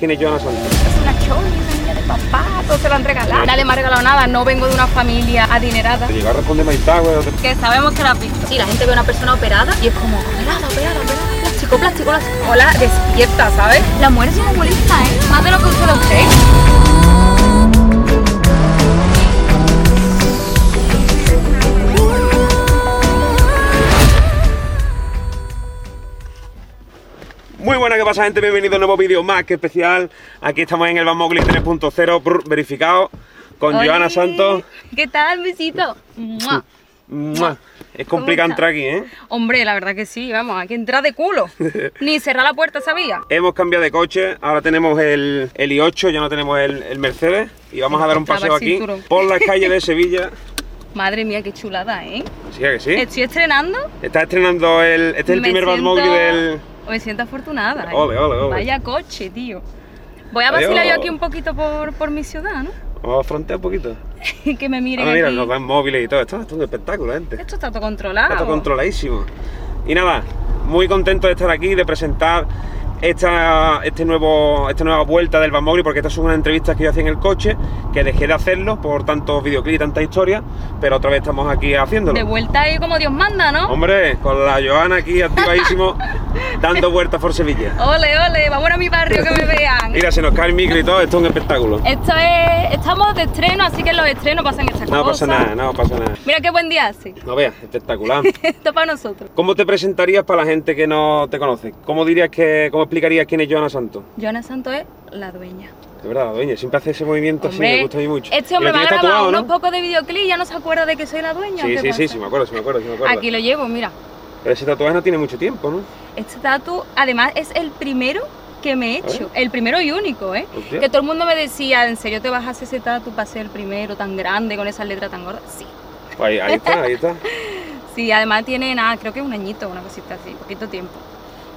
quién es Santos. Es una choni, una niña de papá, todo se lo han regalado. Nadie me ha regalado nada, no vengo de una familia adinerada. Te llegó a responder Maitá, güey. Que sabemos que la has visto. Sí, la gente ve a una persona operada y es como, operada, operada, operada. Plástico, plástico, plástico. Hola, despierta, ¿sabes? La muerte es una molesta, ¿eh? Más de lo que usted lo cree. Muy buena, ¿qué pasa, gente? Bienvenido a un nuevo vídeo más que especial. Aquí estamos en el Van Mowgli 3.0 brr, verificado con Oli. Joana Santos. ¿Qué tal, besito? ¡Mua! ¡Mua! Es complicado ¿Cómo entrar aquí, ¿eh? Hombre, la verdad que sí, vamos, hay que entrar de culo. Ni cerrar la puerta, ¿sabía? Hemos cambiado de coche, ahora tenemos el, el i8, ya no tenemos el, el Mercedes. Y vamos a dar un paseo aquí por las calles de Sevilla. Madre mía, qué chulada, ¿eh? ¿Sí que sí? Estoy estrenando. Está estrenando el... Este es el Me primer Van siento- Mowgli del... Me siento afortunada. Ole, ole, ole. Vaya coche, tío. Voy a vacilar yo aquí un poquito por, por mi ciudad, ¿no? Vamos a frontear un poquito. que me miren Ahora mira, aquí. móviles y todo. Esto, esto es un espectáculo, gente. Esto está todo controlado. Está todo controladísimo. Y nada, muy contento de estar aquí, de presentar esta, este nuevo, esta nueva vuelta del Van porque estas son unas entrevistas que yo hacía en el coche, que dejé de hacerlo por tantos videoclips y tanta historia, pero otra vez estamos aquí haciéndolo. De vuelta ahí como Dios manda, ¿no? Hombre, con la Joana aquí activadísimo, dando vueltas por Sevilla. Ole, ole, vamos a mi barrio que me vean. Mira, se nos cae el micro y todo, esto es un espectáculo. Esto es. Estamos de estreno, así que en los estrenos pasan estas No cosas. pasa nada, no pasa nada. Mira qué buen día hace. No veas, espectacular. Esto para nosotros. ¿Cómo te presentarías para la gente que no te conoce? ¿Cómo dirías que, cómo explicarías quién es Joana Santos? Joana Santos es la dueña. De verdad, la dueña, siempre hace ese movimiento así, me gusta a mí mucho. Este hombre lo me ha tienes grabado tatuado, unos ¿no? pocos de videoclip y ya no se acuerda de que soy la dueña. ¿o Sí, sí, sí, sí, me acuerdo, sí me acuerdo, sí me acuerdo. Aquí lo llevo, mira. Pero ese tatuaje no tiene mucho tiempo, ¿no? Este tatu, además, es el primero que me he hecho. El primero y único, ¿eh? Hostia. Que todo el mundo me decía, ¿en serio te vas a hacer ese tatu para ser el primero tan grande, con esa letra tan gorda? Sí. Pues ahí, ahí está, ahí está. Sí, además tiene nada, creo que un añito, una cosita así, poquito tiempo.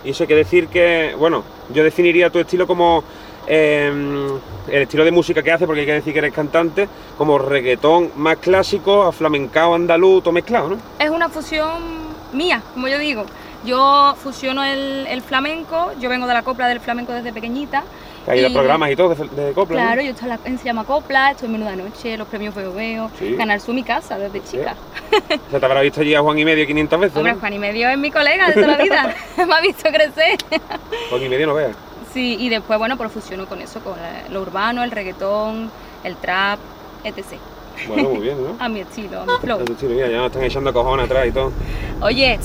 Y eso que decir que, bueno, yo definiría tu estilo como eh, el estilo de música que hace, porque hay que decir que eres cantante, como reggaetón más clásico, a flamencao, andaluz, todo mezclado, ¿no? Es una fusión mía, como yo digo. Yo fusiono el, el flamenco, yo vengo de la copla del flamenco desde pequeñita. Que hay y- programas y todo de, de copla, ¿no? Claro, yo estoy en, Se llama Copla, estoy en Menuda Noche, los premios Veo Veo, Sí. Ganar Su Mi Casa desde chica. O sea, te habrá visto allí a Juan y Medio 500 veces, Hombre, ¿no? Juan y Medio es mi colega de toda la vida, me ha visto crecer. Juan y Medio no veas. Sí, y después, bueno, pues fusiono con eso, con eh, lo urbano, el reggaetón, el trap, etc. Bueno, muy bien, ¿no? A mi estilo, a mi flow. Eso sí, mira, ya nos están echando cojones atrás y todo. Oye,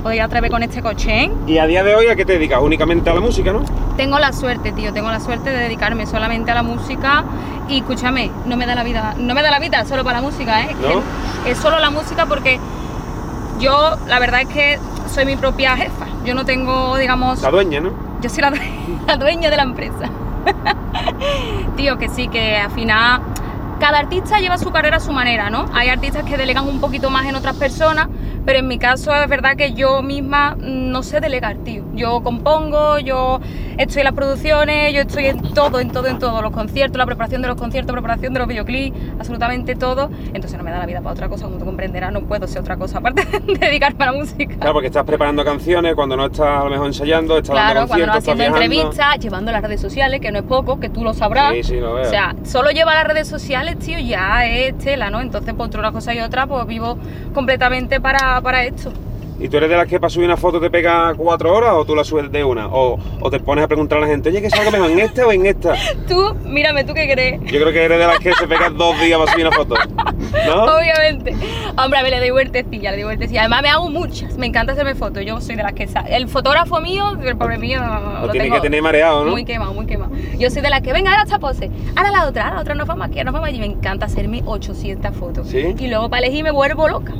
¿se podría atrever con este coche, eh? Y a día de hoy, ¿a qué te dedicas? Únicamente a la música, ¿no? Tengo la suerte, tío, tengo la suerte de dedicarme solamente a la música y escúchame, no me da la vida, no me da la vida solo para la música, ¿eh? ¿No? Es solo la música porque yo, la verdad es que soy mi propia jefa. Yo no tengo, digamos, La dueña, ¿no? yo soy la, la dueña de la empresa. Tío, que sí, que al final cada artista lleva su carrera a su manera, ¿no? Hay artistas que delegan un poquito más en otras personas, pero en mi caso es verdad que yo misma no sé delegar, tío. Yo compongo, yo estoy en las producciones, yo estoy en todo, en todo, en todo. Los conciertos, la preparación de los conciertos, preparación de los videoclips, absolutamente todo. Entonces no me da la vida para otra cosa, como tú comprenderás, no puedo ser otra cosa aparte de dedicarme a la música. Claro, porque estás preparando canciones cuando no estás a lo mejor ensayando, estás Claro, dando cuando no haciendo viajando. entrevistas, llevando las redes sociales, que no es poco, que tú lo sabrás. Sí, sí, lo veo. O sea, solo lleva las redes sociales, tío, ya es tela, ¿no? Entonces, por entre una cosa y otra, pues vivo completamente para, para esto. ¿Y tú eres de las que para subir una foto te pega cuatro horas o tú la subes de una? O, o te pones a preguntar a la gente, oye, ¿qué salga mejor, en esta o en esta? Tú, mírame, ¿tú qué crees? Yo creo que eres de las que se pegan dos días para subir una foto. ¿No? Obviamente. Hombre, a ver, le doy vueltecilla, le doy vueltecilla. Además, me hago muchas. Me encanta hacerme fotos. Yo soy de las que... El fotógrafo mío, el pobre mío... Lo Lo tiene tengo que tener mareado, ¿no? Muy quemado, muy quemado. Yo soy de las que, venga, ahora esta pose. Ahora la otra, ahora la otra, nos vamos aquí, nos vamos allí. Me encanta hacerme 800 fotos. ¿Sí? Y luego para elegir me vuelvo loca.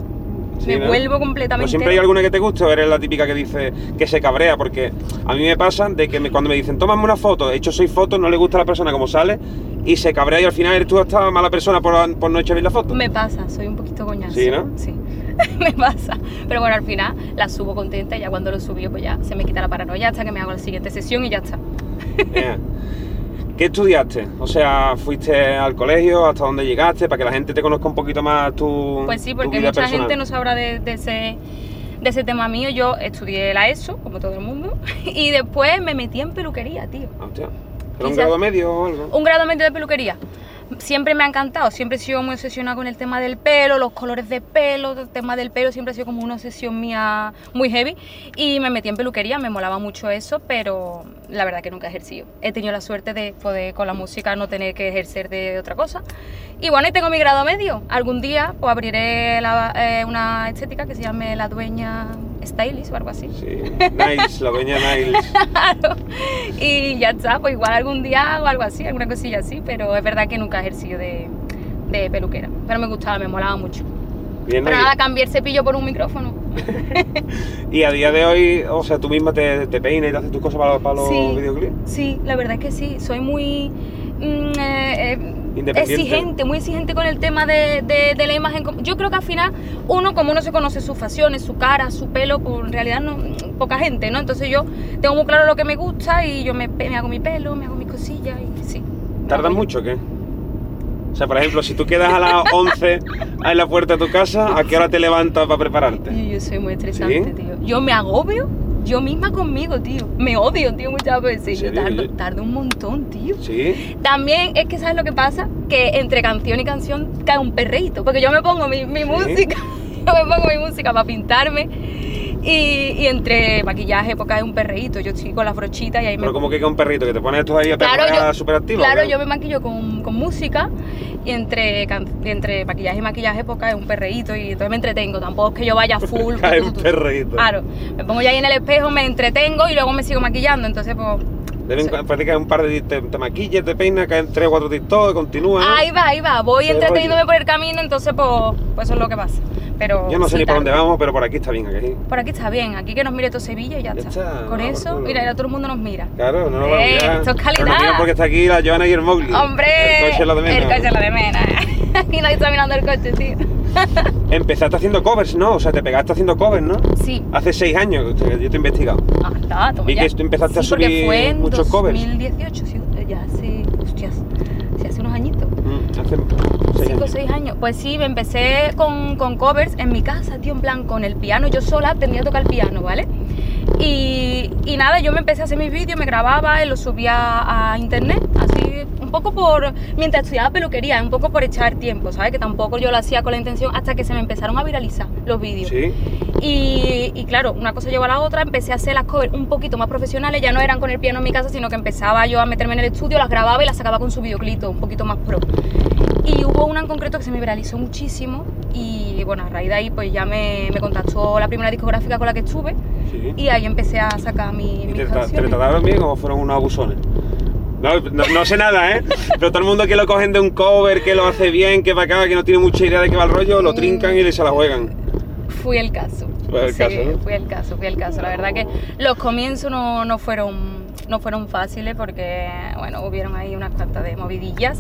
Sí, me ¿no? vuelvo completamente... Pues siempre hay alguna que te guste o eres la típica que dice que se cabrea, porque a mí me pasa de que me- cuando me dicen, tómame una foto, he hecho seis fotos, no le gusta a la persona como sale y se cabrea y al final eres tú hasta mala persona por, por no echar bien la foto. Me pasa, soy un poquito coñazo. Sí, ¿no? Sí, me pasa. Pero bueno, al final la subo contenta y ya cuando lo subí, pues ya se me quita la paranoia hasta que me hago la siguiente sesión y ya está. ¿Qué estudiaste? O sea, ¿fuiste al colegio? ¿Hasta dónde llegaste? Para que la gente te conozca un poquito más tu Pues sí, porque mucha personal. gente no sabrá de, de ese, de ese tema mío. Yo estudié la ESO, como todo el mundo, y después me metí en peluquería, tío. Hostia. ¿Pero un grado medio o algo? Un grado medio de peluquería. Siempre me ha encantado, siempre he sido muy obsesionada con el tema del pelo, los colores de pelo, el tema del pelo siempre ha sido como una obsesión mía muy heavy y me metí en peluquería, me molaba mucho eso, pero la verdad que nunca he ejercido. He tenido la suerte de poder con la música no tener que ejercer de otra cosa. Y bueno, y tengo mi grado medio. Algún día pues abriré eh, una estética que se llame La Dueña Stylist o algo así. Sí, Niles, la dueña Niles. Claro. Y ya está, pues igual algún día hago algo así, alguna cosilla así, pero es verdad que nunca he ejercido de, de peluquera. Pero me gustaba, me molaba mucho. Bien, Pero nada, cambié el cepillo por un micrófono. Y a día de hoy, o sea, tú misma te, te peinas y te haces tus cosas para, para los Sí. videoclips. Sí, la verdad es que sí, soy muy mm, eh, eh, exigente, muy exigente con el tema de, de- de la imagen. Yo creo que al final uno, como uno se conoce sus facciones, su cara, su pelo, pues en realidad no, poca gente, ¿no? Entonces yo tengo muy claro lo que me gusta y yo me, me hago mi pelo, me hago mis cosillas y sí. ¿Tardas mucho o qué? O sea, por ejemplo, si tú quedas a las 11 en la puerta de tu casa, ¿a qué hora te levantas para prepararte? Yo, yo soy muy estresante, ¿Sí? tío. Yo me agobio yo misma conmigo, tío. Me odio, tío, muchas veces. Yo tardo, Yo- tardo un montón, tío. ¿Sí? También es que, ¿sabes lo que pasa? Que entre canción y canción cae un perreíto. Porque yo me pongo mi, mi música, yo me pongo mi música para pintarme. Y, y entre maquillaje, pues cae un perreíto. Yo estoy con las brochitas y ahí me. Pero como que con un perrito, que te pones esto ahí a Claro, súper activo. Claro, yo me maquillo con, con música y entre, can- entre maquillaje y maquillaje pues cae un perreíto y entonces me entretengo. Tampoco es que yo vaya full. Cae un perreíto. Claro, me pongo ya ahí en el espejo, me entretengo y luego me sigo maquillando. Entonces, pues. De vez en cuando parece que hay un par de te, te maquillas, te peinas, caen tres o cuatro TikTok, continúa. Ahí va, ahí va. Voy entreteniéndome por el camino, entonces, pues, pues eso es lo que pasa. Pero. Yo no sé sí, ni por tarda. dónde vamos, pero por aquí está bien, aquí. Por aquí está bien, aquí que nos mire todo Sevilla y ya, Ya está. está, Con no, eso, por mira, todo el mundo nos mira. Claro, no nos Eh, esto es calidad. Pero nos porque está aquí la Joana y el Mowgli. ¡Hombre! El coche es lo de menos. El coche es lo de menos. Aquí nadie está mirando el coche, tío. Empezaste haciendo covers, ¿no? O sea, te pegaste haciendo covers, ¿no? Sí. Hace seis años, yo te he investigado. Ah, está, toma ya. que tú empezaste a Sí, subir fue en muchos covers. 2018, sí, ya hace, hostias, sí, hace unos añitos. Mm, hace seis Cinco o seis años. Pues sí, me empecé con, con covers en mi casa, tío, en plan, con el piano. Yo sola aprendí a tocar el piano, ¿vale? Y, y nada, yo me empecé a hacer mis vídeos, me grababa y los subía a internet, así, un poco por. mientras estudiaba peluquería, un poco por echar tiempo, ¿sabes? Que tampoco yo lo hacía con la intención hasta que se me empezaron a viralizar los vídeos. Sí. Y, y claro, una cosa llevó a la otra, empecé a hacer las covers un poquito más profesionales, ya no eran con el piano en mi casa, sino que empezaba yo a meterme en el estudio, las grababa y las sacaba con su videoclip un poquito más pro. Y hubo una en concreto que se me viralizó muchísimo y bueno, a raíz de ahí pues ya me, me contactó la primera discográfica con la que estuve sí. y ahí empecé a sacar mi, ¿Y mis te, tra- te canciones. trataron bien o fueron unos abusones? No, no, no sé nada, ¿eh? Pero todo el mundo que lo cogen de un cover, que lo hace bien, que va acá, que no tiene mucha idea de qué va el rollo, lo trincan y se la juegan. Fui el caso. Fue el Sí, caso, ¿no? fui el caso, fui el caso. La verdad que los comienzos no, no fueron no fueron fáciles porque, bueno, hubieron ahí unas cuantas de movidillas.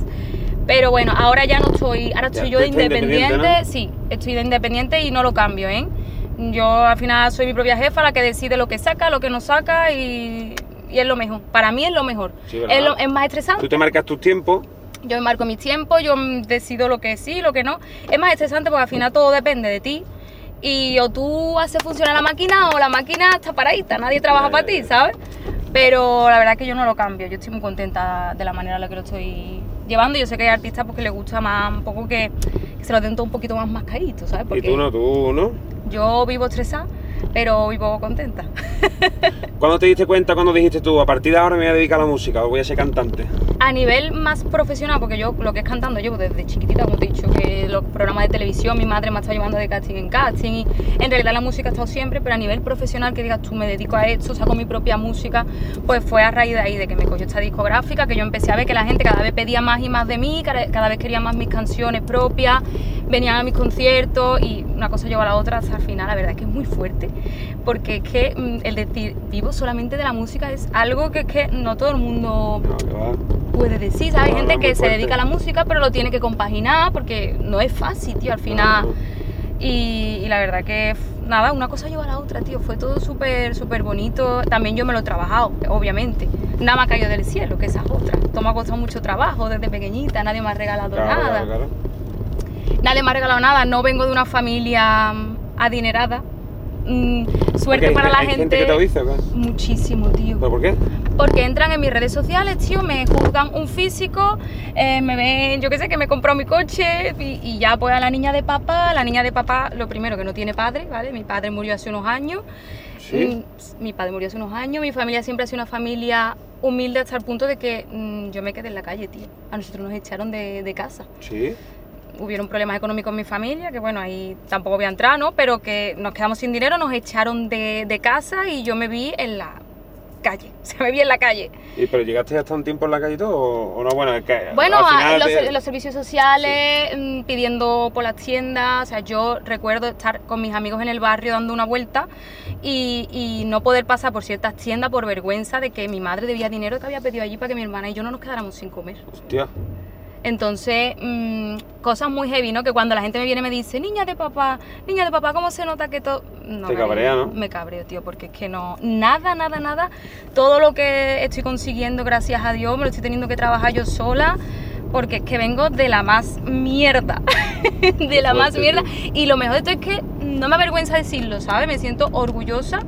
Pero bueno, ahora ya no estoy, ahora Ya, estoy yo de independiente, independiente, sí, estoy de independiente y no lo cambio, ¿eh? Yo al final soy mi propia jefa, la que decide lo que saca, lo que no saca y, y es lo mejor. Para mí es lo mejor. Sí, es, lo- es más estresante. Tú te marcas tus tiempos, Yo me marco mis tiempos, yo decido lo que sí, lo que no. Es más estresante porque al final todo depende de ti. Y o tú haces funcionar la máquina o la máquina está paradita, nadie trabaja para ti, ¿sabes? Pero la verdad es que yo no lo cambio, yo estoy muy contenta de la manera en la que lo estoy llevando. Yo sé que hay artistas porque les gusta más, un poco que, que se lo den todo un poquito más mascadito, ¿sabes? y tú no, tú no. yo vivo estresada, pero vivo contenta. ¿Cuándo te diste cuenta, cuando dijiste tú, a partir de ahora me voy a dedicar a la música o voy a ser cantante? A nivel más profesional, porque yo lo que es cantando llevo desde chiquitita, como te he dicho, que los programas de televisión, mi madre me ha estado llevando de casting en casting, y en realidad la música ha estado siempre, pero a nivel profesional, que digas tú, me dedico a esto, saco mi propia música, pues fue a raíz de ahí, de que me cogió esta discográfica, que yo empecé a ver que la gente cada vez pedía más y más de mí, cada cada vez quería más mis canciones propias, venían a mis conciertos y una cosa lleva a la otra hasta el final, la verdad es que es muy fuerte, porque es que mm, el decir vivo solamente de la música es algo que es que no todo el mundo No, puede decir, ¿sabes? Hay gente no, que se dedica a la música, pero lo tiene que compaginar porque no es fácil, tío, al final. Y, y la verdad que, nada, una cosa lleva a la otra, tío. Fue todo súper, súper bonito. También yo me lo he trabajado, obviamente. Nada me ha caído del cielo, que esa es otra. Esto me ha costado mucho trabajo desde pequeñita, nadie me ha regalado Claro, nada. claro, claro. Nadie me ha regalado nada. No vengo de una familia mm, adinerada, mm, suerte para la hay gente. que te lo dice. Muchísimo, tío. ¿Pero por qué? Porque entran en mis redes sociales, tío, me juzgan un físico, eh, me ven, yo qué sé, que me he comprado mi coche y, y ya pues a la niña de papá, la niña de papá, lo primero que no tiene padre, ¿vale? Mi padre murió hace unos años. Sí. Mm, Mi padre murió hace unos años, mi familia siempre ha sido una familia humilde hasta el punto de que mm, yo me quedé en la calle, tío. A nosotros nos echaron de, de casa. Sí. Hubieron problemas económicos en mi familia, que bueno, ahí tampoco voy a entrar, ¿no? Pero que nos quedamos sin dinero, nos echaron de, de casa y yo me vi en la calle. Se me vi en la calle. ¿Y pero llegaste hasta un tiempo en la calle todo? ¿O, no? Bueno, que Bueno, al a- final los, te- los servicios sociales, mm, pidiendo por las tiendas. O sea, yo recuerdo estar con mis amigos en el barrio dando una vuelta y, y no poder pasar por ciertas tiendas por vergüenza de que mi madre debía dinero que había pedido allí para que mi hermana y yo no nos quedáramos sin comer. Hostia. Entonces, mm, cosas muy heavy, ¿no? Que cuando la gente me viene y me dice, niña de papá, niña de papá, ¿cómo se nota que todo...? No, Te cabrea, ¿no? Me cabreo, tío, porque es que no... Nada, nada, nada. Todo lo que estoy consiguiendo, gracias a Dios, me lo estoy teniendo que trabajar yo sola, porque es que vengo de la más mierda. de la más mierda. Y lo mejor de todo es que no me avergüenza decirlo, ¿sabes? Me siento orgullosa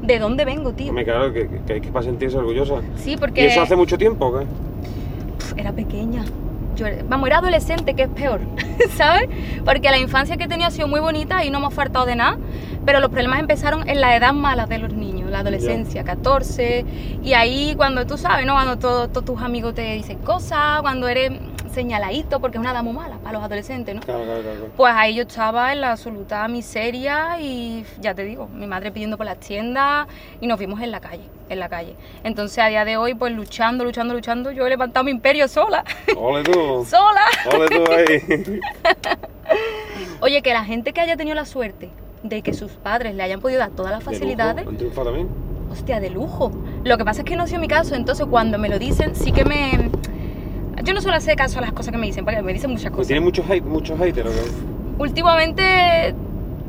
de dónde vengo, tío. Me claro que, que hay que para sentirse orgullosa. Sí, porque... ¿Y eso hace mucho tiempo o qué? Era pequeña. Yo vamos, era adolescente, que es peor, ¿sabes? Porque la infancia que he tenido ha sido muy bonita y no me ha faltado de nada, pero los problemas empezaron en la edad mala de los niños, la adolescencia, 14, y ahí cuando tú sabes, ¿no? Cuando todo- todos tus amigos te dicen cosas, cuando eres señaladito, porque es una muy mala para los adolescentes, ¿no? Claro, claro, claro. Pues ahí yo estaba en la absoluta miseria y ya te digo, mi madre pidiendo por las tiendas y nos vimos en la calle, en la calle. Entonces a día de hoy, pues luchando, luchando, luchando, yo he levantado mi imperio sola, Ole tú. sola. Ole tú ahí. Oye, que la gente que haya tenido la suerte de que sus padres le hayan podido dar todas las facilidades, Han triunfado también. hostia, de lujo. Lo que pasa es que no ha sido mi caso, entonces cuando me lo dicen, sí que me... Yo no suelo hacer caso a las cosas que me dicen, porque me dicen muchas cosas. tiene muchos hate, muchos haters. Últimamente,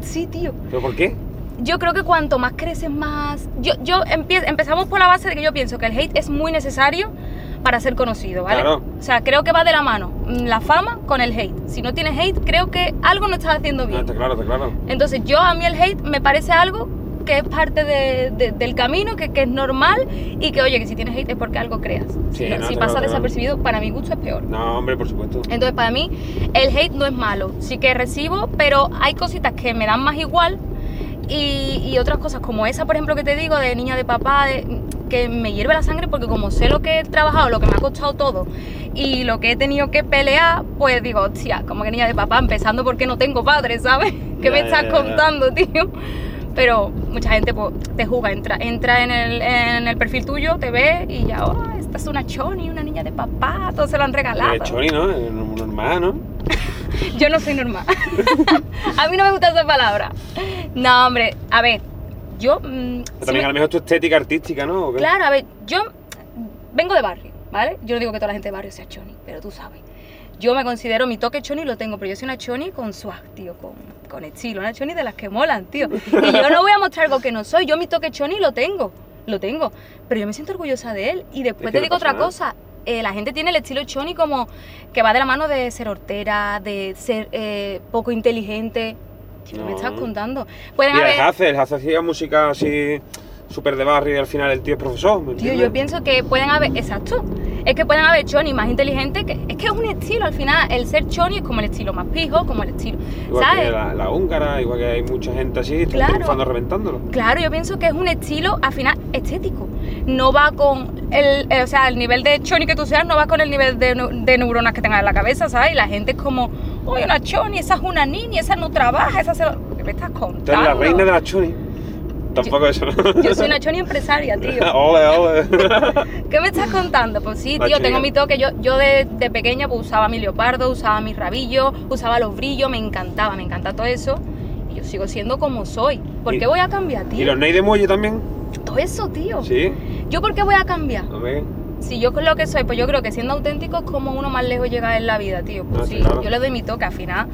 sí, tío. ¿Pero por qué? Yo creo que cuanto más creces, más... Yo, yo empezamos por la base de que yo pienso que el hate es muy necesario para ser conocido, ¿vale? Claro. O sea, creo que va de la mano mm, la fama con el hate. Si no tienes hate, creo que algo no estás haciendo No, bien. está claro, está claro. Entonces yo a mí el hate me parece algo que es parte de- de- del camino, que, que es normal y que oye, que si tienes hate es porque algo creas. Sí, si no, si está pasa desapercibido, para mi gusto es peor. No, hombre, por supuesto. Entonces para mí el hate no es malo, sí que recibo, pero hay cositas que me dan más igual y, y otras cosas como esa, por ejemplo, que te digo de niña de papá, de- que me hierve la sangre porque como sé lo que he trabajado, lo que me ha costado todo y lo que he tenido que pelear, pues digo, hostia, como que niña de papá, empezando porque no tengo padre, ¿sabes? ¿Qué me estás contando, tío? Pero mucha gente pues, te juzga, entra, entra en, el, en el perfil tuyo, te ve y ya, oh, esta es una choni, una niña de papá, todos se lo han regalado. Es choni, ¿no? Es normal, ¿no? Yo no soy normal. a mí no me gusta esa palabra. No, hombre, a ver, yo... mm, Pero sí también me- a lo mejor tu estética artística, ¿no? Claro, a ver, yo vengo de barrio, ¿vale? Yo no digo que toda la gente de barrio sea choni, pero tú sabes. Yo me considero mi toque choni lo tengo, pero yo soy una choni con swag, tío, con, con estilo, una choni de las que molan, tío. Y yo no voy a mostrar algo que no soy, yo mi toque choni lo tengo, lo tengo, pero yo me siento orgullosa de él. Y después te digo otra nada. cosa, eh, la gente tiene el estilo choni como que va de la mano de ser hortera, de ser eh, poco inteligente. ¿Qué me No. estás contando? Pueden Mira, haber... el el hacía música así súper de barrio y al final el tío es profesor, ¿me Tío, yo pienso que pueden haber, exacto, es que pueden haber chonis más inteligentes, que es que es un estilo, al final, el ser choni es como el estilo más pijo, como el estilo, Igual ¿sabes? que la, la húngara, igual que hay mucha gente así, están Claro. triunfando reventándolo. Claro, yo pienso que es un estilo, al final, estético. No va con el, eh, o sea, el nivel de choni que tú seas, no va con el nivel de, neu- de neuronas que tengas en la cabeza, ¿sabes? Y la gente es como, oye, una choni, esa es una niña, esa no trabaja, esa se lo... ¿Qué me estás contando? Entonces, la reina de la choni. Tampoco eso, ¿no? Yo soy una choni empresaria, tío. ole, ole. ¿Qué me estás contando? Pues sí, tío, tengo mi toque. Yo, yo de, de pequeña pues, usaba mi leopardo, usaba mi rabillo, usaba los brillos, me encantaba, me encanta todo eso. Y yo sigo siendo como soy. ¿Por Y- qué voy a cambiar, ¿Y tío? los ney de muelle también? Todo eso, tío. Sí. ¿Yo por qué voy a cambiar? Hombre, Si yo con lo que soy, pues yo creo que siendo auténtico es como uno más lejos llega en la vida, tío. Pues Ah, sí, claro. yo le doy mi toque al final.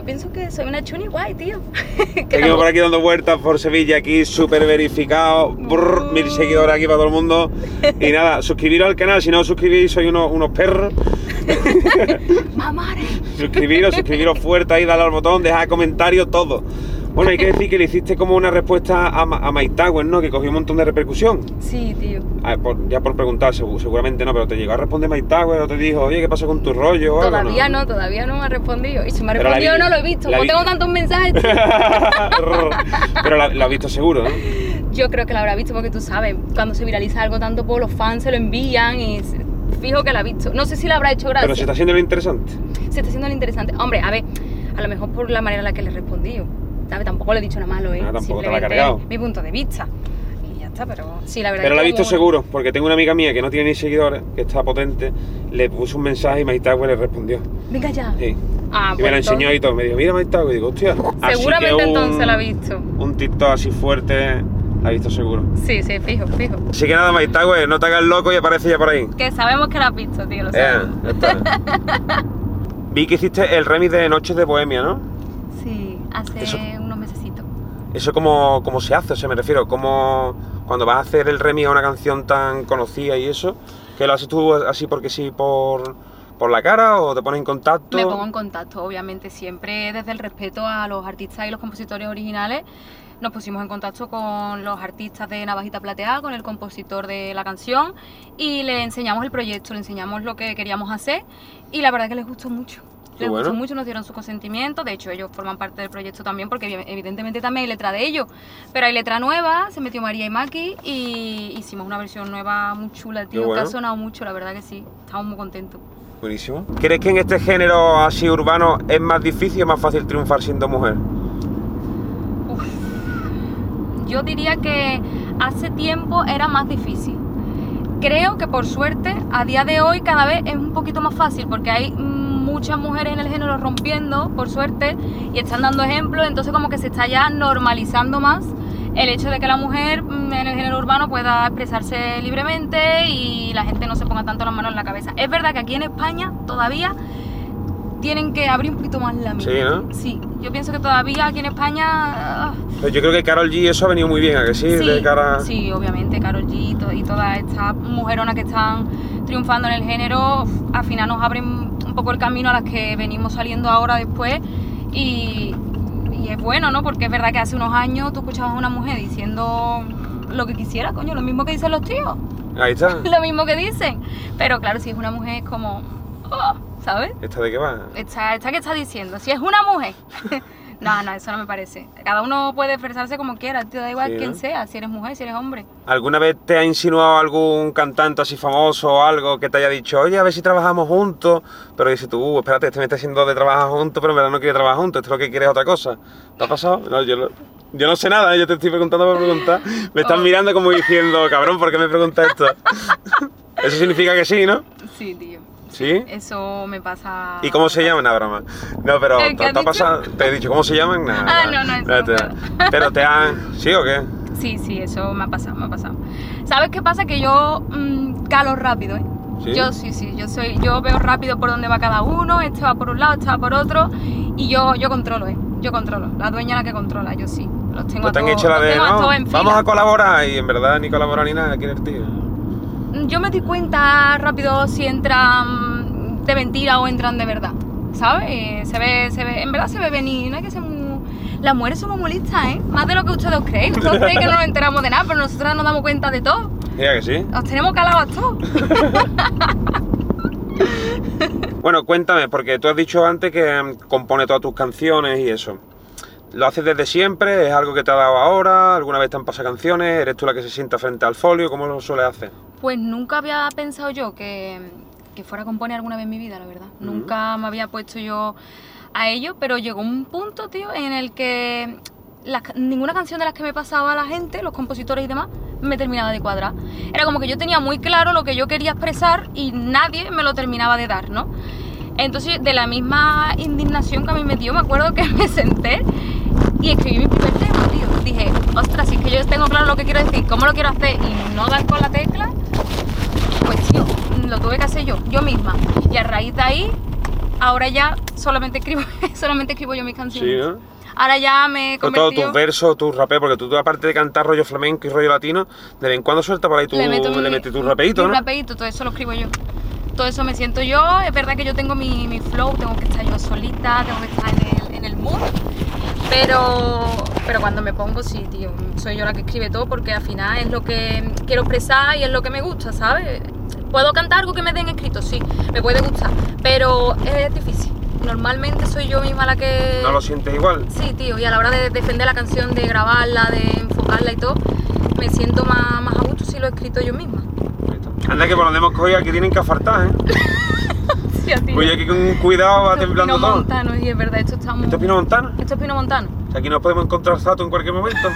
Yo pienso que soy una chuni guay, tío. Seguimos por aquí dando vueltas por Sevilla, aquí súper verificado. Mil seguidores aquí para todo el mundo. Y nada, suscribiros al canal, si no os suscribís, sois unos, unos perros. Mamare. Suscribiros, suscribiros fuerte ahí, dale al botón, dejad comentarios, todo. Bueno, hay que decir que le hiciste como una respuesta a, Ma- a Mike Tower, ¿no? Que cogió un montón de repercusión. Sí, tío. Ah, por- ya por preguntar, segu- seguramente no, pero te llegó a responder Mike Tower o te dijo, oye, ¿qué pasa con tu rollo? o algo, Todavía no, todavía no me ha respondido. Y si me ha la respondido no lo he visto. la vi- tengo tantos mensajes, pero la- lo has visto seguro, ¿no? Yo creo que la habrá visto porque tú sabes, cuando se viraliza algo tanto, pues los fans se lo envían y fijo que la ha visto. No sé si le habrá hecho gracia. Pero se está haciendo lo interesante. Se está haciendo lo interesante. Hombre, a ver, a lo mejor por la manera en la que le he respondido. ¿Sabes? Tampoco le he dicho nada malo, ¿eh? Ah, tampoco te la ha cargado. Mi punto de vista. Y ya está, pero sí, la verdad Pero es la ha que visto como- seguro, porque tengo una amiga mía que no tiene ni seguidores, que está potente, le puso un mensaje y Mike Tower le respondió. Venga ya. Sí. Ah, y me pues la enseñó entonces- y todo. Me dijo, mira Tower. Y digo, hostia. así Seguramente que un- entonces la ha visto. Un TikTok así fuerte, la ha visto seguro. Sí, sí, fijo, fijo. Así que nada, Mike Tower, no te hagas loco y aparece ya por ahí. Que sabemos que la has visto, tío, lo Eh, sabemos. ya está. Vi que hiciste el remix de Noches de Bohemia, ¿no? Sí, hace Eso-. ¿Eso cómo, cómo se hace? O sea, me refiero, ¿cómo, cuando vas a hacer el remix a una canción tan conocida y eso, que lo haces tú así porque sí por, por la cara o te pones en contacto? Me pongo en contacto, obviamente, siempre desde el respeto a los artistas y los compositores originales. Nos pusimos en contacto con los artistas de Navajita Plateada, con el compositor de la canción y le enseñamos el proyecto, le enseñamos lo que queríamos hacer y la verdad que les gustó mucho. Les gustó bueno. mucho, nos dieron su consentimiento, de hecho ellos forman parte del proyecto también porque evi- evidentemente también hay letra de ellos, pero hay letra nueva, se metió María y Maki y hicimos una versión nueva muy chula, tío, que ha sonado mucho, la verdad que sí, estamos muy contentos. Buenísimo. ¿Crees que en este género así urbano es más difícil o más fácil triunfar siendo mujer? Yo diría que hace tiempo era más difícil. Creo que por suerte a día de hoy cada vez es un poquito más fácil porque hay muchas mujeres en el género rompiendo, por suerte, y están dando ejemplos, entonces como que se está ya normalizando más el hecho de que la mujer mm, en el género urbano pueda expresarse libremente y la gente no se ponga tanto las manos en la cabeza. Es verdad que aquí en España todavía tienen que abrir un poquito más la mente. Sí, ¿no? Sí, yo pienso que todavía aquí en España... Pues yo creo que Carol G eso ha venido muy bien, ¿a que sí? de cara... sí, obviamente, Karol G y to- y todas estas mujeronas que están triunfando en el género, al final nos abren un poco el camino a las que venimos saliendo ahora después y, y es bueno, ¿no? Porque es verdad que hace unos años tú escuchabas a una mujer diciendo lo que quisiera, coño, lo mismo que dicen los tíos, Ahí está. lo mismo que dicen, pero claro, si es una mujer es como, oh, ¿sabes? ¿Esta de qué va? Esta, esta que está diciendo, si es una mujer. no, no, eso no me parece. Cada uno puede expresarse como quiera, te da igual Sí, quién ¿no? sea, si eres mujer, si eres hombre. ¿Alguna vez te ha insinuado algún cantante así famoso o algo que te haya dicho, oye, a ver si trabajamos juntos? Pero dices tú, "Uh, espérate, este me está haciendo de trabajar juntos, pero en verdad no quiere trabajar juntos, esto lo que quiere es otra cosa. ¿Te ha pasado? No, yo, lo- yo no sé nada, ¿eh? yo te estoy preguntando por preguntar. Me estás Oh. mirando como diciendo, cabrón, ¿por qué me preguntas esto? Eso significa que sí, ¿no? Sí, tío. ¿Sí? Eso me pasa. ¿Y cómo se llaman? Nada, broma. No, pero ¿El ¿te, te pasado? ¿Te he dicho cómo se llaman? Nada. Ah, no, no, no te-. Pero te han... ¿Sí o qué? Sí, sí, eso me ha pasado, me ha pasado. ¿Sabes qué pasa? Que yo mm, calo rápido, ¿eh? ¿Sí? Yo sí, sí, yo soy, yo veo rápido por dónde va cada uno, este va por un lado, este va por otro, y yo, yo controlo, ¿eh? Yo controlo, la dueña la que controla, yo sí. Los tengo No a te han hecho la los de, tengo a no, todos en vamos fila. a colaborar y en verdad ni colaborar ni nada, ¿quién eres tío? Yo me doy cuenta rápido si entran de mentira o entran de verdad, ¿sabes? Eh, Se ve, se ve, en verdad se ve venir, no hay que ser muy... Las mujeres somos muy listas, ¿eh? Más de lo que ustedes creéis. Ustedes creen que no nos enteramos de nada, pero nosotras nos damos cuenta de todo. Mira que sí. Os tenemos calados todos. Bueno, cuéntame, porque tú has dicho antes que mm, compone todas tus canciones y eso. ¿Lo haces desde siempre? ¿Es algo que te ha dado ahora? ¿Alguna vez te han pasado canciones? ¿Eres tú la que se sienta frente al folio? ¿Cómo lo suele hacer? Pues nunca había pensado yo que, que fuera a componer alguna vez en mi vida, la verdad. Nunca me había puesto yo a ello, pero llegó un punto, tío, en el que ninguna canción de las que me pasaba a la gente, los compositores y demás, me terminaba de cuadrar. Era como que yo tenía muy claro lo que yo quería expresar y nadie me lo terminaba de dar, ¿no? Entonces, de la misma indignación que a mí me dio, me acuerdo que me senté y escribí mi primer tema, tío. Dije, ostras, si es que yo tengo claro lo que quiero decir, cómo lo quiero hacer y no dar con la tecla, pues tío, lo tuve que hacer yo, yo misma. Y a raíz de ahí, ahora ya solamente escribo, solamente escribo yo mis canciones. Sí, ¿no? Ahora ya me he Con todos convertido... tus versos, tus rapeos, porque tú, tú, aparte de cantar rollo flamenco y rollo latino, de vez en cuando sueltas por ahí tu, le meto mi- metes tu rapeito, ¿no? rapeíto, todo eso lo escribo yo. Todo eso me siento yo. Es verdad que yo tengo mi, mi flow, tengo que estar yo solita, tengo que estar en el, en el mood. Pero, pero cuando me pongo, sí, tío, soy yo la que escribe todo porque al final es lo que quiero expresar y es lo que me gusta, ¿sabes? ¿Puedo cantar algo que me den escrito? Sí, me puede gustar, pero es difícil. Normalmente soy yo misma la que... ¿No lo sientes igual? Sí, tío, y a la hora de defender la canción, de grabarla, de enfocarla y todo, me siento más, más a gusto si lo he escrito yo misma. Anda que por donde hemos cogido aquí tienen que afartar, ¿eh? Sí, tío. Pues aquí con cuidado va Esto es temblando pino todo. montano, y es verdad, esto está muy... ¿Esto es Pino Montano? Esto es pino montano. O sea, aquí nos podemos encontrar Zato en cualquier momento.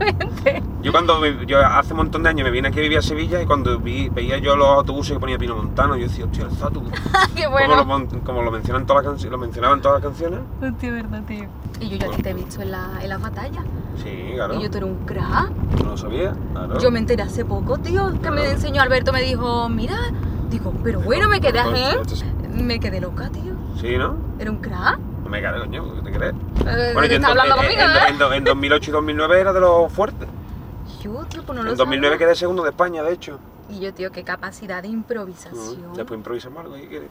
Yo cuando me- yo hace un montón de años me vine aquí a vivir a Sevilla y cuando vi- veía yo los autobuses que ponía Pino Montano, yo decía, hostia, el Zato. Qué Como, lo, como lo mencionan todas las canciones, lo mencionaban todas las canciones. Hostia, verdad, tío. Y yo ya te he visto en, la, en las batallas. Sí, claro. Y yo tú eres un crack. No lo sabía, claro. Yo me enteré hace poco, tío, que me enseñó Alberto, me dijo, mira, digo, pero bueno, me quedé, Esto- ¿eh? Me quedé loca, tío. Sí, ¿no? Era un crack. No me cago, coño, ¿qué te crees? Eh, yo en, hablando en- conmigo, en- ¿eh? en do- en 2008 y 2009 era de los fuertes. Yo, tío, pues no lo En 2009 sabía. quedé segundo de España, de hecho. Y yo, tío, qué capacidad de improvisación. Después improvisamos algo y qué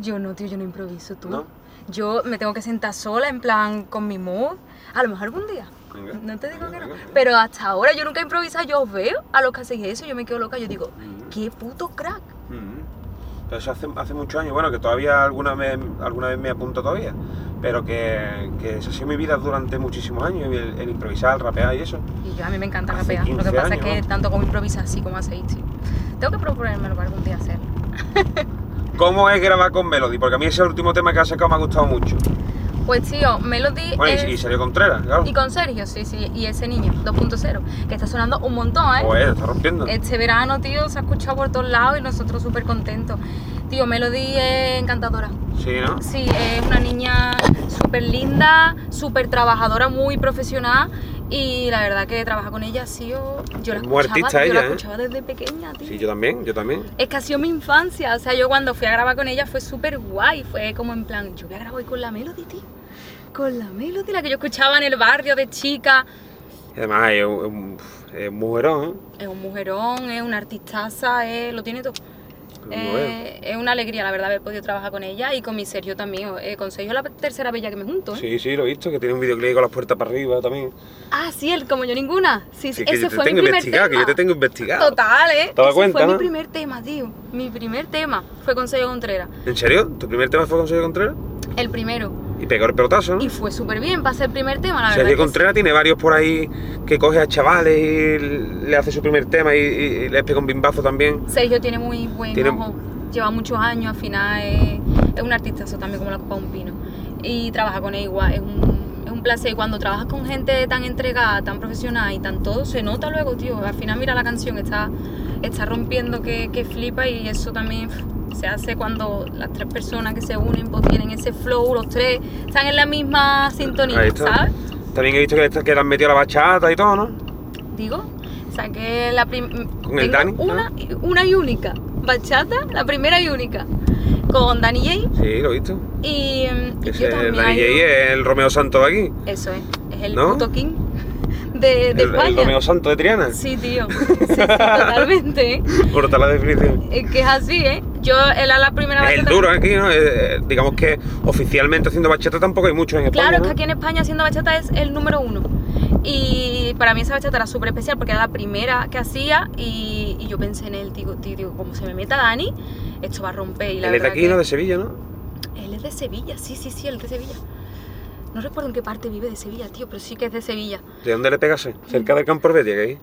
Yo no, tío, yo no improviso, tú. ¿No? Yo me tengo que sentar sola, en plan, con mi mood. A lo mejor algún día. Venga, No te digo venga, que no. venga. Pero hasta ahora yo nunca he improvisado. Yo os veo a los que hacéis eso. Yo me quedo loca. Yo digo, Mm. qué puto crack. Mm. Pero eso hace, hace muchos años, bueno, que todavía alguna vez, alguna vez me apunto todavía, pero que, que esa ha sido mi vida durante muchísimos años, el, el improvisar, el rapear y eso. Y yo a mí me encanta Hace rapear. Lo que 15 pasa años, es que ¿no? tanto como improvisar así como tío. Tengo que proponérmelo para algún día hacerlo. ¿Cómo es grabar con Melody? Porque a mí ese último tema que ha sacado me ha gustado mucho. Pues tío, Melody Bueno, es... y, salió Contreras, claro. Y con Sergio, sí, sí. Y ese niño, 2.0, que está sonando un montón, ¿eh? Pues está rompiendo. Este verano, tío, se ha escuchado por todos lados y nosotros súper contentos. Tío, Melody es encantadora. Sí, ¿no? Sí, es una niña súper linda, súper trabajadora, muy profesional. Y la verdad que trabajar con ella ha sido. Yo la escuchaba, artista yo la ella, ¿eh? escuchaba desde pequeña, tío. Sí, yo también, yo también. Es que ha sido mi infancia. O sea, yo cuando fui a grabar con ella fue súper guay. Fue como en plan, yo voy a grabar hoy con la Melody, tío. Con la Melody, la que yo escuchaba en el barrio de chica. Y además es un, es mujerón, ¿eh? Es un mujerón, es una artistaza, es, lo tiene todo. Eh, es una alegría, la verdad, haber podido trabajar con ella y con mi Sergio también. Eh, con Sergio es la tercera ya que me junto. ¿eh? Sí, sí, lo he visto, que tiene un videoclip con las puertas para arriba también. Ah, sí, él como yo ninguna. Sí, sí, Sí, ese yo te fue mi tengo primer investigado, tema. que yo te tengo investigado. Total, ¿eh? ¿Te Ese cuenta, fue no? mi primer tema, tío. Mi primer tema fue con Sergio Contreras. ¿En serio? ¿Tu primer tema fue con Sergio Contreras? El primero. Y pegó el pelotazo, ¿no? Y fue súper bien para ser el primer tema, la verdad. Sergio Contreras tiene varios por ahí que coge a chavales y le hace su primer tema y, y les pega un bimbazo también. Sergio tiene muy buen Tiene- ojo. Lleva muchos años, al final es, es un artistazo también como la copa de un pino. Y trabaja con él igual, es un, es un placer. Y cuando trabajas con gente tan entregada, tan profesional y tan todo, se nota luego, tío. Al final mira la canción, está, está rompiendo que, que flipa y eso también se hace cuando las tres personas que se unen pues tienen ese flow, los tres están en la misma sintonía, Ahí está. ¿sabes? También he visto que que le han metido la bachata y todo, ¿no? Digo, saqué la prim- ¿Con el Dani, Una, una y única. Bachata, la primera y única. Con Dani J. Sí, lo he visto. Y, y Ese, yo el también. Dani J es el Romeo Santo de aquí. Eso es, es el ¿No? puto king de, de El, el España. Romeo Santo de Triana. Sí, tío. Sí, sí, totalmente. ¿eh? Corta la definición. Es que es así, ¿eh? Yo era la primera Es el duro aquí, ¿no? Eh, eh, digamos que oficialmente haciendo bachata tampoco hay muchos en España. Claro, es ¿no? que aquí en España haciendo bachata es el número uno. Y para mí esa bachata era súper especial porque era la primera que hacía y, y yo pensé en él, digo, digo, como se me meta Dani, esto va a romper. Y la Él es de aquí, que- ¿no? De Sevilla, ¿no? Él es de Sevilla, sí, sí, sí, él es de Sevilla. No recuerdo en qué parte vive de Sevilla, tío, pero sí que es de Sevilla. ¿De dónde le pegase? Cerca del campo Helvetia, que ahí.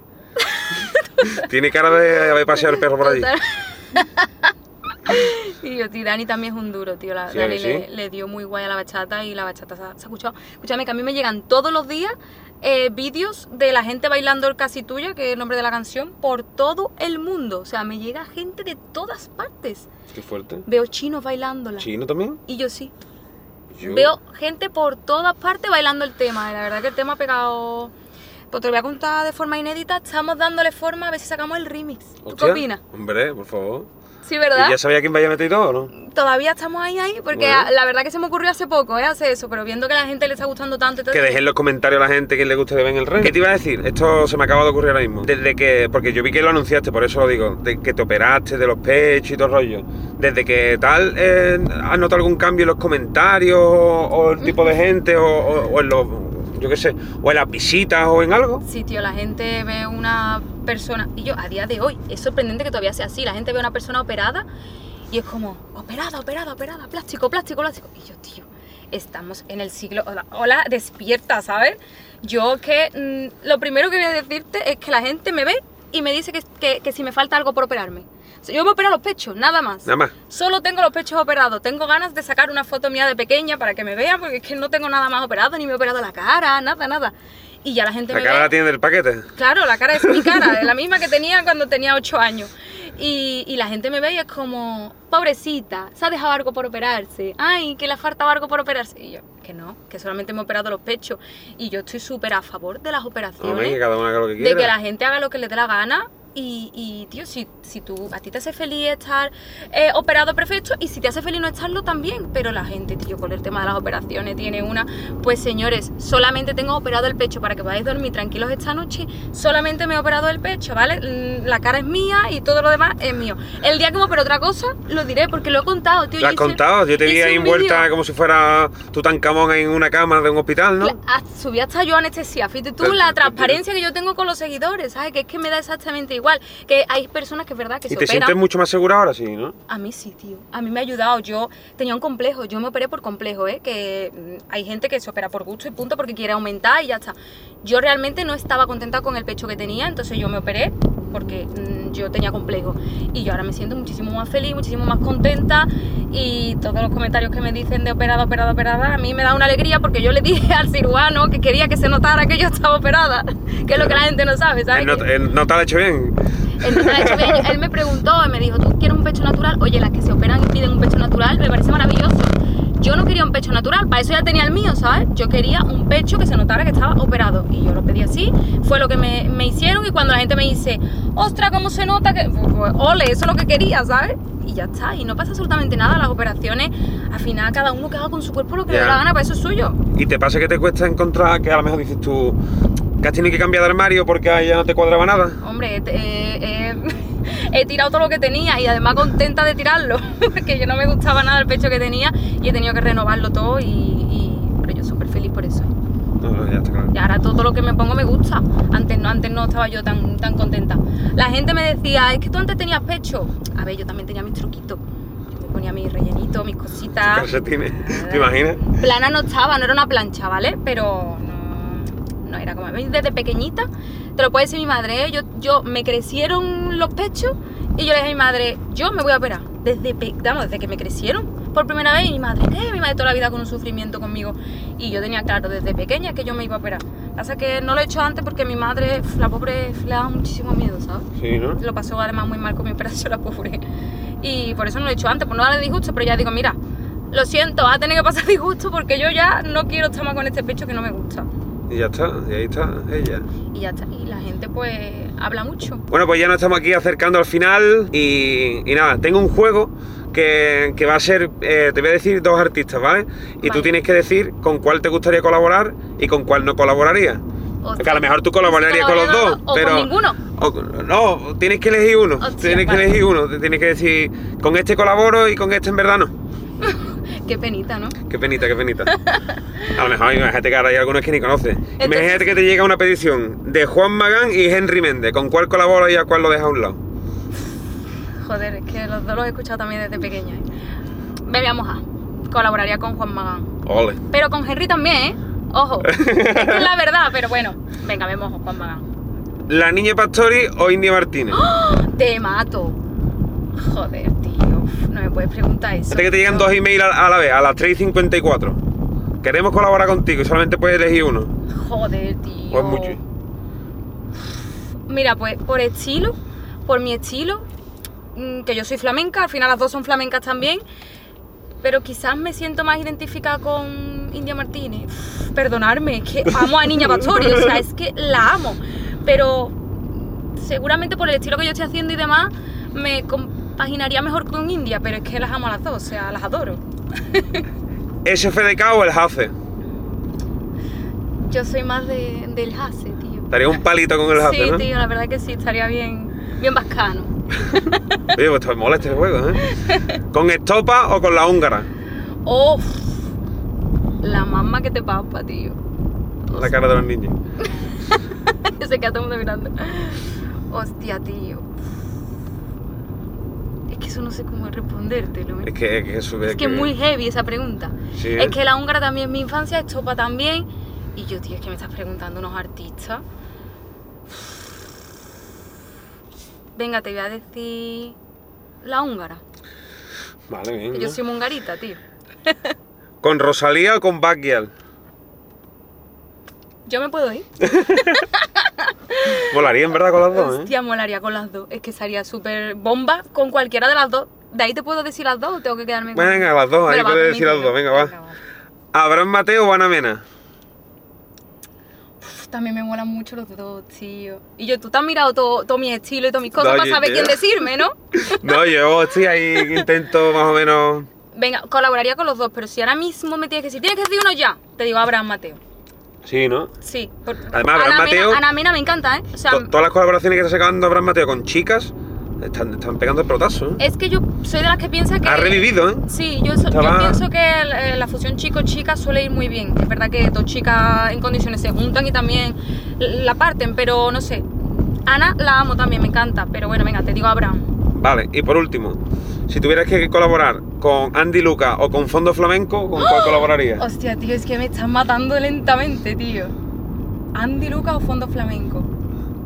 Tiene cara de haber paseado el perro por allí. Y yo, tío, Dani también es un duro, tío. La, Sí, Dani sí. le, le dio muy guay a la bachata y la bachata se ha, se ha escuchado. Escúchame, que a mí me llegan todos los días eh, vídeos de la gente bailando el Casi Tuya, que es el nombre de la canción, por todo el mundo. O sea, me llega gente de todas partes. Qué fuerte. Veo chinos bailándola. ¿Chino también? Y yo sí. Yo- Veo gente por todas partes bailando el tema. y La verdad que el tema ha pegado. Pues te lo voy a contar de forma inédita. Estamos dándole forma a ver si sacamos el remix. ¿Tú qué opinas? Hombre, por favor. Sí, ¿verdad? ¿Y ya sabía quién vaya a meter y todo, no? Todavía estamos ahí, ahí, porque Bueno. la verdad que se me ocurrió hace poco, ¿eh? Hacer eso, pero viendo que a la gente le está gustando tanto y todo Que dejen en los comentarios a la gente quién le gusta que ven el rey. ¿Qué te iba a decir? Esto se me acaba de ocurrir ahora mismo. Desde que, porque yo vi que lo anunciaste, por eso lo digo, de que te operaste de los pechos y todo el rollo. Desde que tal, eh, ¿has notado algún cambio en los comentarios o, o el tipo de gente o, o- o en los yo qué sé, o en las visitas o en algo. Sí, tío, la gente ve una persona, y yo a día de hoy, es sorprendente que todavía sea así, la gente ve una persona operada y es como, operada, operada, operada, plástico, plástico, plástico. Y yo, tío, estamos en el siglo, hola, despierta, ¿sabes? Yo que mm, lo primero que voy a decirte es que la gente me ve y me dice que, que si me falta algo por operarme. Yo me opero los pechos, nada más. Nada más. Solo tengo los pechos operados. Tengo ganas de sacar una foto mía de pequeña para que me vean, porque es que no tengo nada más operado, ni me he operado la cara, nada, nada. Y ya la gente La me cara ve. la tiene del paquete. Claro, la cara es mi cara, es la misma que tenía cuando tenía 8 años. Y, y la gente me ve y es como, pobrecita, se ha dejado algo por operarse. Ay, que le falta algo por operarse. Y yo, que no, que solamente me he operado los pechos. Y yo estoy súper a favor de las operaciones. Hombre, que cada uno haga lo que de quiera. que la gente haga lo que le dé la gana. Y, y, tío, si, si tú, a ti te hace feliz estar eh, operado perfecto y si te hace feliz no estarlo también. Pero la gente, tío, con el tema de las operaciones tiene una. Pues señores, solamente tengo operado el pecho para que podáis dormir tranquilos esta noche. Solamente me he operado el pecho, ¿vale? Mm, La cara es mía y todo lo demás es mío. El día que me opero otra cosa, lo diré porque lo he contado, tío. ¿Lo has hice- contado? Yo te vi ahí envuelta como si fuera Tutankamón en una cama de un hospital, ¿no? Cla- hasta- Subí hasta yo anestesia. Fíjate tú la transparencia que yo tengo con los seguidores, ¿sabes? Que es que me da exactamente igual. Que hay personas que es verdad que Y se te operan. sientes mucho más segura ahora, sí, ¿no? A mí sí, tío. A mí me ha ayudado. Yo tenía un complejo. Yo me operé por complejo, ¿eh? Que mm, hay gente que se opera por gusto y punto porque quiere aumentar y ya está. Yo realmente no estaba contenta con el pecho que tenía, entonces yo me operé porque mm, yo tenía complejo. Y yo ahora me siento muchísimo más feliz, muchísimo más contenta y todos los comentarios que me dicen de operada, operada, operada, a mí me da una alegría porque yo le dije al cirujano que quería que se notara que yo estaba operada, que es lo que la gente no sabe, ¿sabes? No, te lo ha hecho bien. hecho, él, él me preguntó y me dijo, ¿tú quieres un pecho natural? Oye, las que se operan y piden un pecho natural me parece maravilloso. Yo no quería un pecho natural, para eso ya tenía el mío, ¿sabes? Yo quería un pecho que se notara que estaba operado. Y yo lo pedí así, fue lo que me, me hicieron y cuando la gente me dice, ostras, ¿cómo se nota que...? Pues, pues, ole, eso es lo que quería, ¿sabes? Y ya está, y no pasa absolutamente nada. Las operaciones, al final, cada uno que haga con su cuerpo lo que le dé Ya. la gana, para eso es suyo. ¿Y te pasa que te cuesta encontrar que a lo mejor dices tú que has tenido que cambiar de armario porque ahí ya no te cuadraba nada? Hombre, eh, eh, he tirado todo lo que tenía y además contenta de tirarlo, porque yo no me gustaba nada el pecho que tenía y he tenido que renovarlo todo y, y- pero yo súper feliz por eso. No, no, ya está claro. Y ahora todo lo que me pongo me gusta. Antes no, antes no estaba yo tan, tan contenta. La gente me decía, es que tú antes tenías pecho. A ver, yo también tenía mis truquitos. Yo me ponía mis rellenitos, mis cositas. Calcetines, ¿te imaginas? Plana no estaba, no era una plancha, ¿vale? Pero no, no era como desde pequeñita. Te lo puede decir mi madre, ¿eh? yo, yo me crecieron los pechos y yo le dije a mi madre, yo me voy a operar. Desde, vamos, desde que me crecieron por primera vez y mi madre, ¿qué? Mi madre toda la vida con un sufrimiento conmigo. Y yo tenía claro desde pequeña que yo me iba a operar. Pasa que no lo he hecho antes porque mi madre, la pobre, le daba muchísimo miedo, ¿sabes? Sí, ¿no? Lo pasó además muy mal con mi operación, la pobre. Y por eso no lo he hecho antes, por no darle disgusto, pero ya digo, mira, lo siento, va a tener que pasar disgusto porque yo ya no quiero estar más con este pecho que no me gusta. Y ya está, y ahí está ella. Y ya está, y la gente pues habla mucho. Bueno, pues ya nos estamos aquí acercando al final y, y nada, tengo un juego que, que va a ser, eh, te voy a decir dos artistas, ¿vale? Y tú tienes que decir con cuál te gustaría colaborar y con cuál no colaborarías. Hostia. Que a lo mejor tú colaborarías con los dos, O pero... con ninguno. o- no, tienes que elegir uno. Hostia, tienes que elegir uno. Tienes que decir, con este colaboro y con este en verdad no. Qué penita, ¿no? Qué penita, qué penita. A lo mejor imagínate que ahora hay algunos que ni conoces. Imagínate que te llega una petición de Juan Magán y Henry Méndez. ¿Con cuál colabora y a cuál lo deja a un lado? Joder, es que los dos los he escuchado también desde pequeña. ¿eh? Me voy a mojar. Colaboraría con Juan Magán. Ole. Pero con Henry también, ¿eh? Ojo. es la verdad, pero bueno. Venga, me mojo, Juan Magán. ¿La niña Pastori o India Martínez? Te mato. Joder, No me puedes preguntar eso. Fíjate que te llegan dos emails a, a la vez, a las 3 y 54. Queremos colaborar contigo y solamente puedes elegir uno. Joder, tío. O es mucho. Mira, pues por estilo, por mi estilo, mm, que yo soy flamenca, al final las dos son flamencas también, pero quizás me siento más identificada con India Martínez. Perdonarme, es que amo a Niña Pastori, o sea, es que la amo, pero seguramente por el estilo que yo estoy haciendo y demás, me compaginaría mejor con India, pero es que las amo a las dos, o sea, las adoro. ¿SFDK o el Hace? Yo soy más de, del Hase, tío. Daría un palito con el Hace, Sí, ¿no? tío, la verdad que sí, estaría bien, bien bacano. Oye, pues te molesta el juego, ¿eh? ¿Con estopa o con la húngara? Uf, la mamá que te papa, tío. la cara de los niños. Se queda todo el mundo mirando. Hostia, tío. Es que eso no sé cómo respondértelo. Es que es que Es que es muy heavy esa pregunta. Sí, Es que la húngara también es mi infancia, Estopa también. Y yo, tío, es que me estás preguntando unos artistas. Venga, te voy a decir la húngara. Vale, que bien. Yo soy muy hungarita, tío. ¿Con Rosalía o con Backyal? Yo me puedo ir. Volaría en verdad con las dos, ¿eh? Hostia, molaría con las dos. Es que sería súper bomba con cualquiera de las dos. ¿De ahí te puedo decir las dos o tengo que quedarme con Venga, las dos, ahí va, puedes decir las dos, venga, va. ¿Abraham Mateo o Ana Mena? Uf, También me molan mucho los dos, tío. Y yo, tú te has mirado todo, todo mi estilo y todas mis cosas No, para yo- saber yo- quién decirme, ¿no? No, yo estoy ahí intento más o menos. Venga, colaboraría con los dos, pero si ahora mismo me tienes que decir, tienes que decir uno ya, te digo Abraham Mateo. Sí, ¿no? Sí. por- Además, Abraham Ana Mateo- Mena, Ana me encanta, ¿eh? O sea, To- Todas las colaboraciones que está sacando Abraham Mateo con chicas están, están pegando el pelotazo, ¿eh? es que yo soy de las que piensa que... Ha revivido, ¿eh? Sí, yo, so- yo pienso que el- la fusión chico-chica suele ir muy bien. Es verdad que dos chicas en condiciones se juntan y también la parten, pero no sé. Ana la amo también, me encanta. Pero bueno, venga, te digo Abraham. Vale, y por último, si tuvieras que colaborar con Andy Luca o con Fondo Flamenco, ¿con ¡Oh! cuál colaborarías? Hostia, tío, es que me estás matando lentamente, tío. ¿Andy Luca o Fondo Flamenco?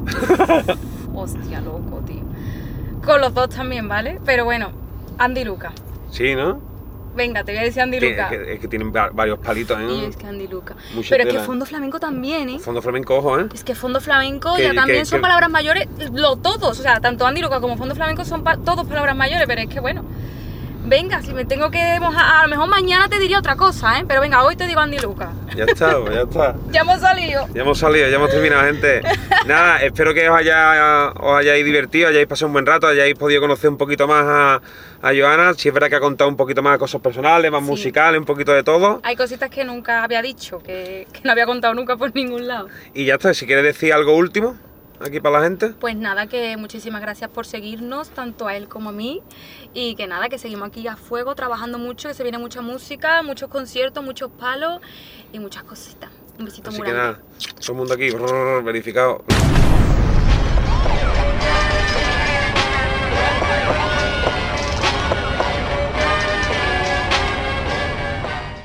Hostia, loco, tío. Con los dos también, ¿vale? Pero bueno, Andy Luca. Sí, ¿no? Venga, te voy a decir Andy Luca. Es que, es que tienen va- varios palitos, Y ¿eh? es que Andy Luca. Mucha Pero es que. Fondo Flamenco también, ¿eh? Fondo Flamenco, ojo, ¿eh? Es que fondo flamenco Que- ya también que- son palabras mayores, lo, todos, o sea, tanto Andy Luca como fondo flamenco son pa- todos palabras mayores, pero es que bueno, venga, si me tengo que mojar, a lo mejor mañana te diría otra cosa, ¿eh? Pero venga, hoy te digo Andy Luca. Ya está, pues ya está. Ya hemos salido. Ya hemos salido, ya hemos terminado, gente. Nada, espero que os, haya, os hayáis divertido, hayáis pasado un buen rato, hayáis podido conocer un poquito más a, a Joana. Si es verdad que ha contado un poquito más de cosas personales, más Sí. musicales, un poquito de todo. Hay cositas que nunca había dicho, que, que no había contado nunca por ningún lado. Y ya está, si quieres decir algo último aquí para la gente. Pues nada, que muchísimas gracias por seguirnos, tanto a él como a mí. Y que nada, que seguimos aquí a fuego, trabajando mucho, que se viene mucha música, muchos conciertos, muchos palos y muchas cositas. Un besito Así muy que grande. nada, todo el mundo aquí, verificado.